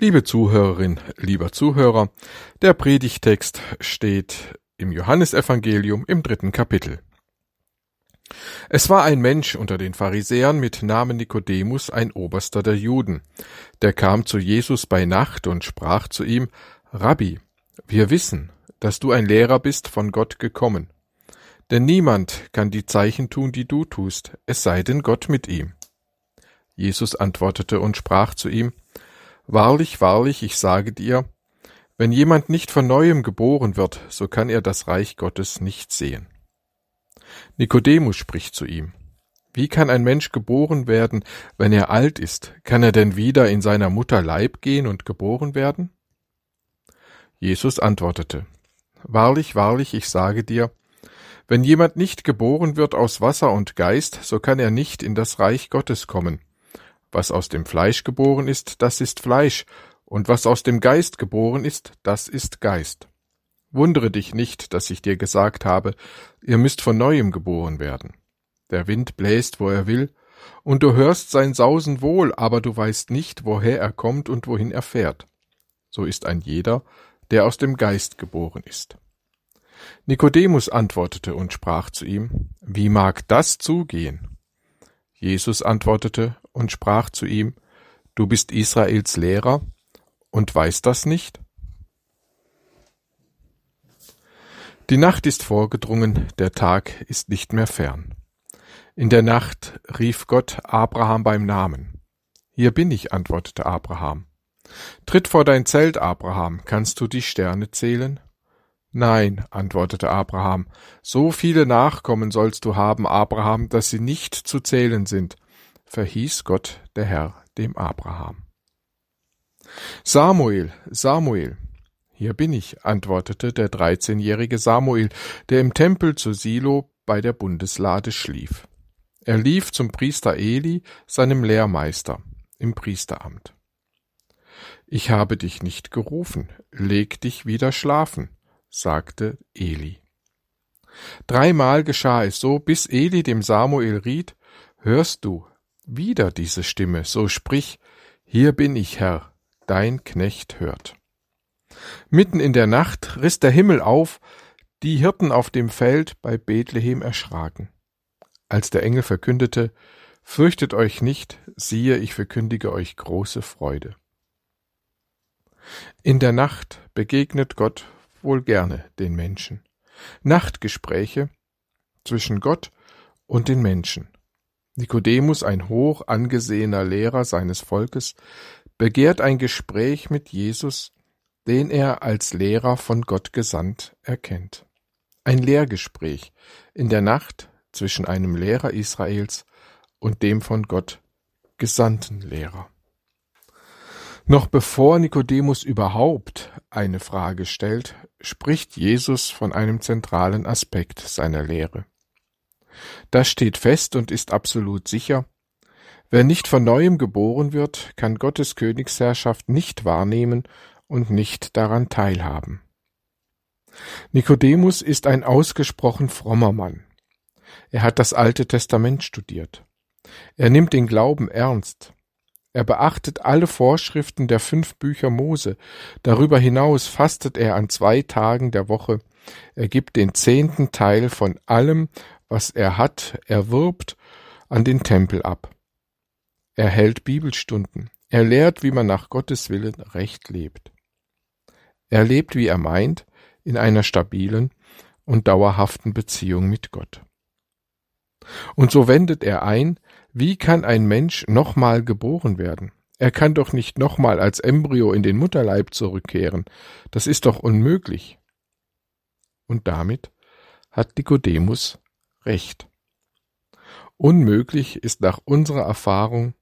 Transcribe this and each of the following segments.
Liebe Zuhörerin, lieber Zuhörer, der Predigtext steht im Johannesevangelium im dritten Kapitel. Es war ein Mensch unter den Pharisäern mit Namen Nikodemus, ein Oberster der Juden. Der kam zu Jesus bei Nacht und sprach zu ihm, Rabbi, wir wissen, dass du ein Lehrer bist von Gott gekommen. Denn niemand kann die Zeichen tun, die du tust, es sei denn Gott mit ihm. Jesus antwortete und sprach zu ihm, Wahrlich, wahrlich, ich sage dir, wenn jemand nicht von neuem geboren wird, so kann er das Reich Gottes nicht sehen. Nikodemus spricht zu ihm, Wie kann ein Mensch geboren werden, wenn er alt ist? Kann er denn wieder in seiner Mutter Leib gehen und geboren werden? Jesus antwortete, Wahrlich, wahrlich, ich sage dir, wenn jemand nicht geboren wird aus Wasser und Geist, so kann er nicht in das Reich Gottes kommen. Was aus dem Fleisch geboren ist, das ist Fleisch, und was aus dem Geist geboren ist, das ist Geist. Wundere dich nicht, dass ich dir gesagt habe, ihr müsst von neuem geboren werden. Der Wind bläst, wo er will, und du hörst sein Sausen wohl, aber du weißt nicht, woher er kommt und wohin er fährt. So ist ein jeder, der aus dem Geist geboren ist. Nikodemus antwortete und sprach zu ihm, Wie mag das zugehen? Jesus antwortete und sprach zu ihm, Du bist Israels Lehrer und weißt das nicht? Die Nacht ist vorgedrungen, der Tag ist nicht mehr fern. In der Nacht rief Gott Abraham beim Namen. Hier bin ich, antwortete Abraham. Tritt vor dein Zelt, Abraham, kannst du die Sterne zählen? Nein, antwortete Abraham, so viele Nachkommen sollst du haben, Abraham, dass sie nicht zu zählen sind verhieß Gott der Herr dem Abraham. Samuel, Samuel. Hier bin ich, antwortete der dreizehnjährige Samuel, der im Tempel zu Silo bei der Bundeslade schlief. Er lief zum Priester Eli, seinem Lehrmeister, im Priesteramt. Ich habe dich nicht gerufen, leg dich wieder schlafen, sagte Eli. Dreimal geschah es so, bis Eli dem Samuel riet, Hörst du, wieder diese Stimme, so sprich, hier bin ich, Herr, dein Knecht hört. Mitten in der Nacht riss der Himmel auf, die Hirten auf dem Feld bei Bethlehem erschraken. Als der Engel verkündete, Fürchtet euch nicht, siehe, ich verkündige euch große Freude. In der Nacht begegnet Gott wohl gerne den Menschen. Nachtgespräche zwischen Gott und den Menschen. Nikodemus, ein hoch angesehener Lehrer seines Volkes, begehrt ein Gespräch mit Jesus, den er als Lehrer von Gott gesandt erkennt. Ein Lehrgespräch in der Nacht zwischen einem Lehrer Israels und dem von Gott gesandten Lehrer. Noch bevor Nikodemus überhaupt eine Frage stellt, spricht Jesus von einem zentralen Aspekt seiner Lehre. Das steht fest und ist absolut sicher. Wer nicht von neuem geboren wird, kann Gottes Königsherrschaft nicht wahrnehmen und nicht daran teilhaben. Nikodemus ist ein ausgesprochen frommer Mann. Er hat das Alte Testament studiert. Er nimmt den Glauben ernst. Er beachtet alle Vorschriften der fünf Bücher Mose. Darüber hinaus fastet er an zwei Tagen der Woche. Er gibt den zehnten Teil von allem, was er hat, erwirbt, an den Tempel ab. Er hält Bibelstunden. Er lehrt, wie man nach Gottes Willen recht lebt. Er lebt, wie er meint, in einer stabilen und dauerhaften Beziehung mit Gott. Und so wendet er ein, wie kann ein Mensch nochmal geboren werden? Er kann doch nicht nochmal als Embryo in den Mutterleib zurückkehren. Das ist doch unmöglich. Und damit hat Nikodemus Recht. Unmöglich ist nach unserer Erfahrung,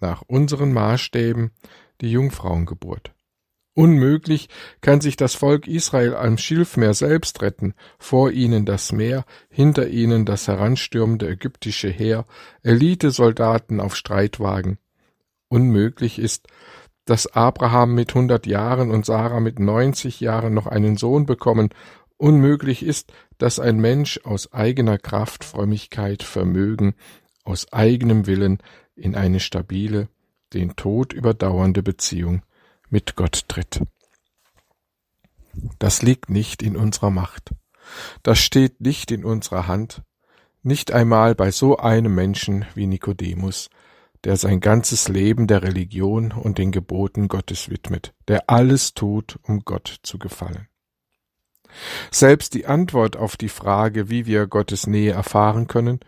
nach unseren Maßstäben die Jungfrauengeburt. Unmöglich kann sich das Volk Israel am Schilfmeer selbst retten, vor ihnen das Meer, hinter ihnen das heranstürmende ägyptische Heer, Elitesoldaten auf Streitwagen. Unmöglich ist, dass Abraham mit hundert Jahren und Sarah mit neunzig Jahren noch einen Sohn bekommen Unmöglich ist, dass ein Mensch aus eigener Kraft, Frömmigkeit, Vermögen, aus eigenem Willen in eine stabile, den Tod überdauernde Beziehung mit Gott tritt. Das liegt nicht in unserer Macht. Das steht nicht in unserer Hand, nicht einmal bei so einem Menschen wie Nikodemus, der sein ganzes Leben der Religion und den Geboten Gottes widmet, der alles tut, um Gott zu gefallen. Selbst die Antwort auf die Frage, wie wir Gottes Nähe erfahren können,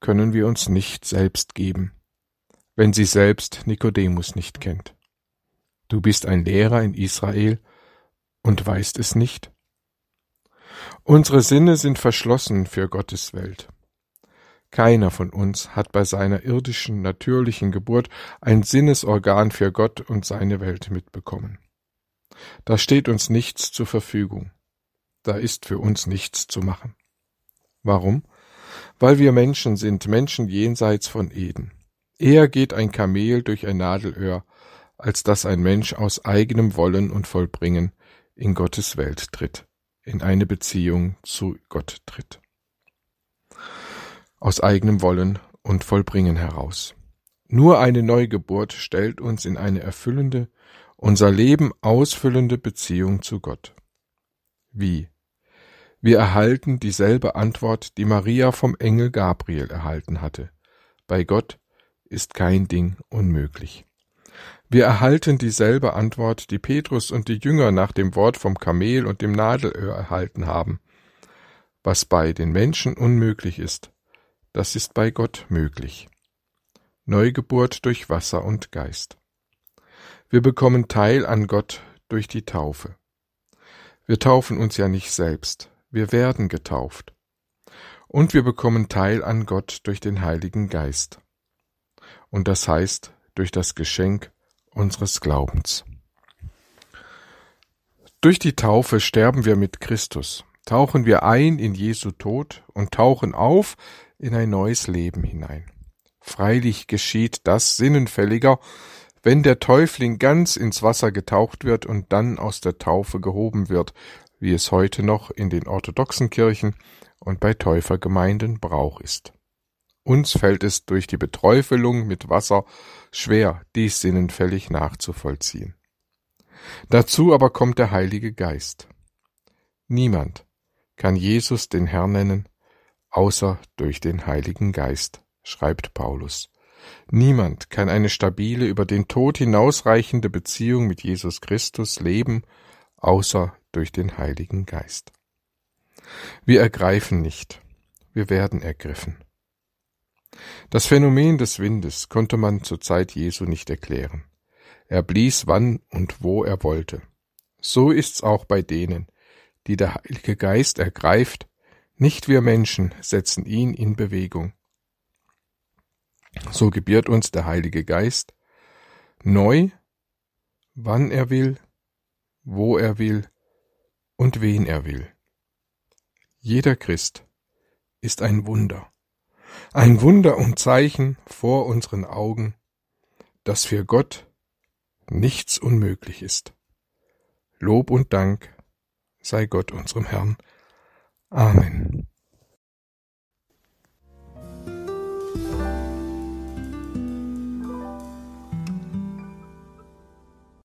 können wir uns nicht selbst geben, wenn sie selbst Nikodemus nicht kennt. Du bist ein Lehrer in Israel und weißt es nicht? Unsere Sinne sind verschlossen für Gottes Welt. Keiner von uns hat bei seiner irdischen, natürlichen Geburt ein Sinnesorgan für Gott und seine Welt mitbekommen. Da steht uns nichts zur Verfügung. Da ist für uns nichts zu machen. Warum? Weil wir Menschen sind, Menschen jenseits von Eden. Eher geht ein Kamel durch ein Nadelöhr, als dass ein Mensch aus eigenem Wollen und Vollbringen in Gottes Welt tritt, in eine Beziehung zu Gott tritt aus eigenem Wollen und Vollbringen heraus. Nur eine Neugeburt stellt uns in eine erfüllende, unser Leben ausfüllende Beziehung zu Gott. Wie? Wir erhalten dieselbe Antwort, die Maria vom Engel Gabriel erhalten hatte. Bei Gott ist kein Ding unmöglich. Wir erhalten dieselbe Antwort, die Petrus und die Jünger nach dem Wort vom Kamel und dem Nadelöhr erhalten haben. Was bei den Menschen unmöglich ist, das ist bei Gott möglich. Neugeburt durch Wasser und Geist. Wir bekommen Teil an Gott durch die Taufe. Wir taufen uns ja nicht selbst, wir werden getauft. Und wir bekommen Teil an Gott durch den Heiligen Geist. Und das heißt durch das Geschenk unseres Glaubens. Durch die Taufe sterben wir mit Christus, tauchen wir ein in Jesu Tod und tauchen auf in ein neues Leben hinein. Freilich geschieht das sinnenfälliger, wenn der Täufling ganz ins Wasser getaucht wird und dann aus der Taufe gehoben wird, wie es heute noch in den orthodoxen Kirchen und bei Täufergemeinden Brauch ist. Uns fällt es durch die Beträufelung mit Wasser schwer, dies sinnenfällig nachzuvollziehen. Dazu aber kommt der Heilige Geist. Niemand kann Jesus den Herrn nennen, außer durch den Heiligen Geist, schreibt Paulus. Niemand kann eine stabile, über den Tod hinausreichende Beziehung mit Jesus Christus leben, außer durch den Heiligen Geist. Wir ergreifen nicht, wir werden ergriffen. Das Phänomen des Windes konnte man zur Zeit Jesu nicht erklären. Er blies wann und wo er wollte. So ist's auch bei denen, die der Heilige Geist ergreift nicht wir Menschen setzen ihn in Bewegung. So gebiert uns der Heilige Geist neu, wann er will, wo er will und wen er will. Jeder Christ ist ein Wunder, ein Wunder und Zeichen vor unseren Augen, dass für Gott nichts unmöglich ist. Lob und Dank sei Gott unserem Herrn. Amen.